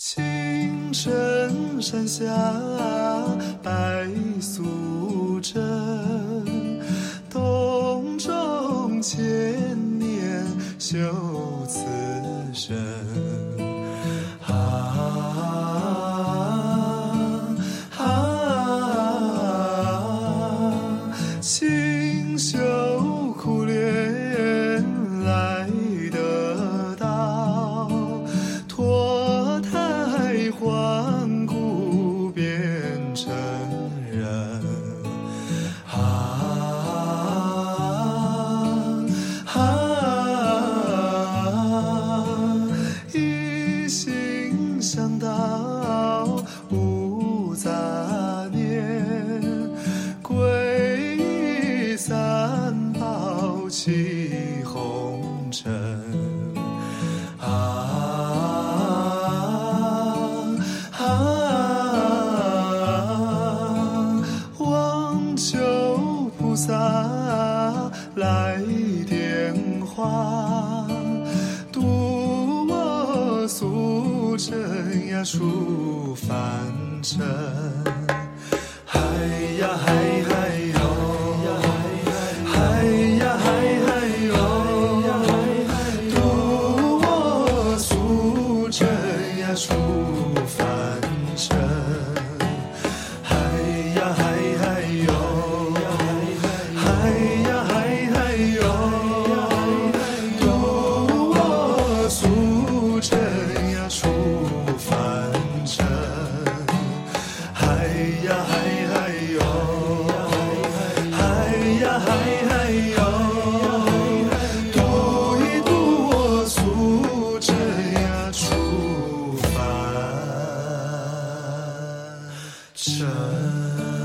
青城山下白素贞，洞中千年修此身。三宝起红尘。啊啊！望求菩萨来点化，渡我素贞呀出凡尘。这样出发。出凡尘。